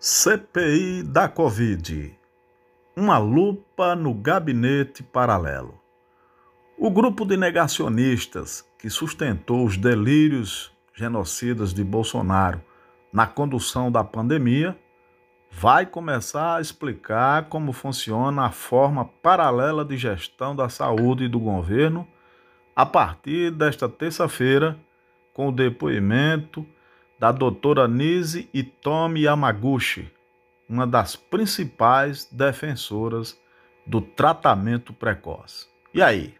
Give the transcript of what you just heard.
CPI da Covid. Uma lupa no gabinete paralelo. O grupo de negacionistas que sustentou os delírios genocidas de Bolsonaro na condução da pandemia vai começar a explicar como funciona a forma paralela de gestão da saúde e do governo a partir desta terça-feira, com o depoimento da doutora Nise Itomi Yamaguchi, uma das principais defensoras do tratamento precoce. E aí,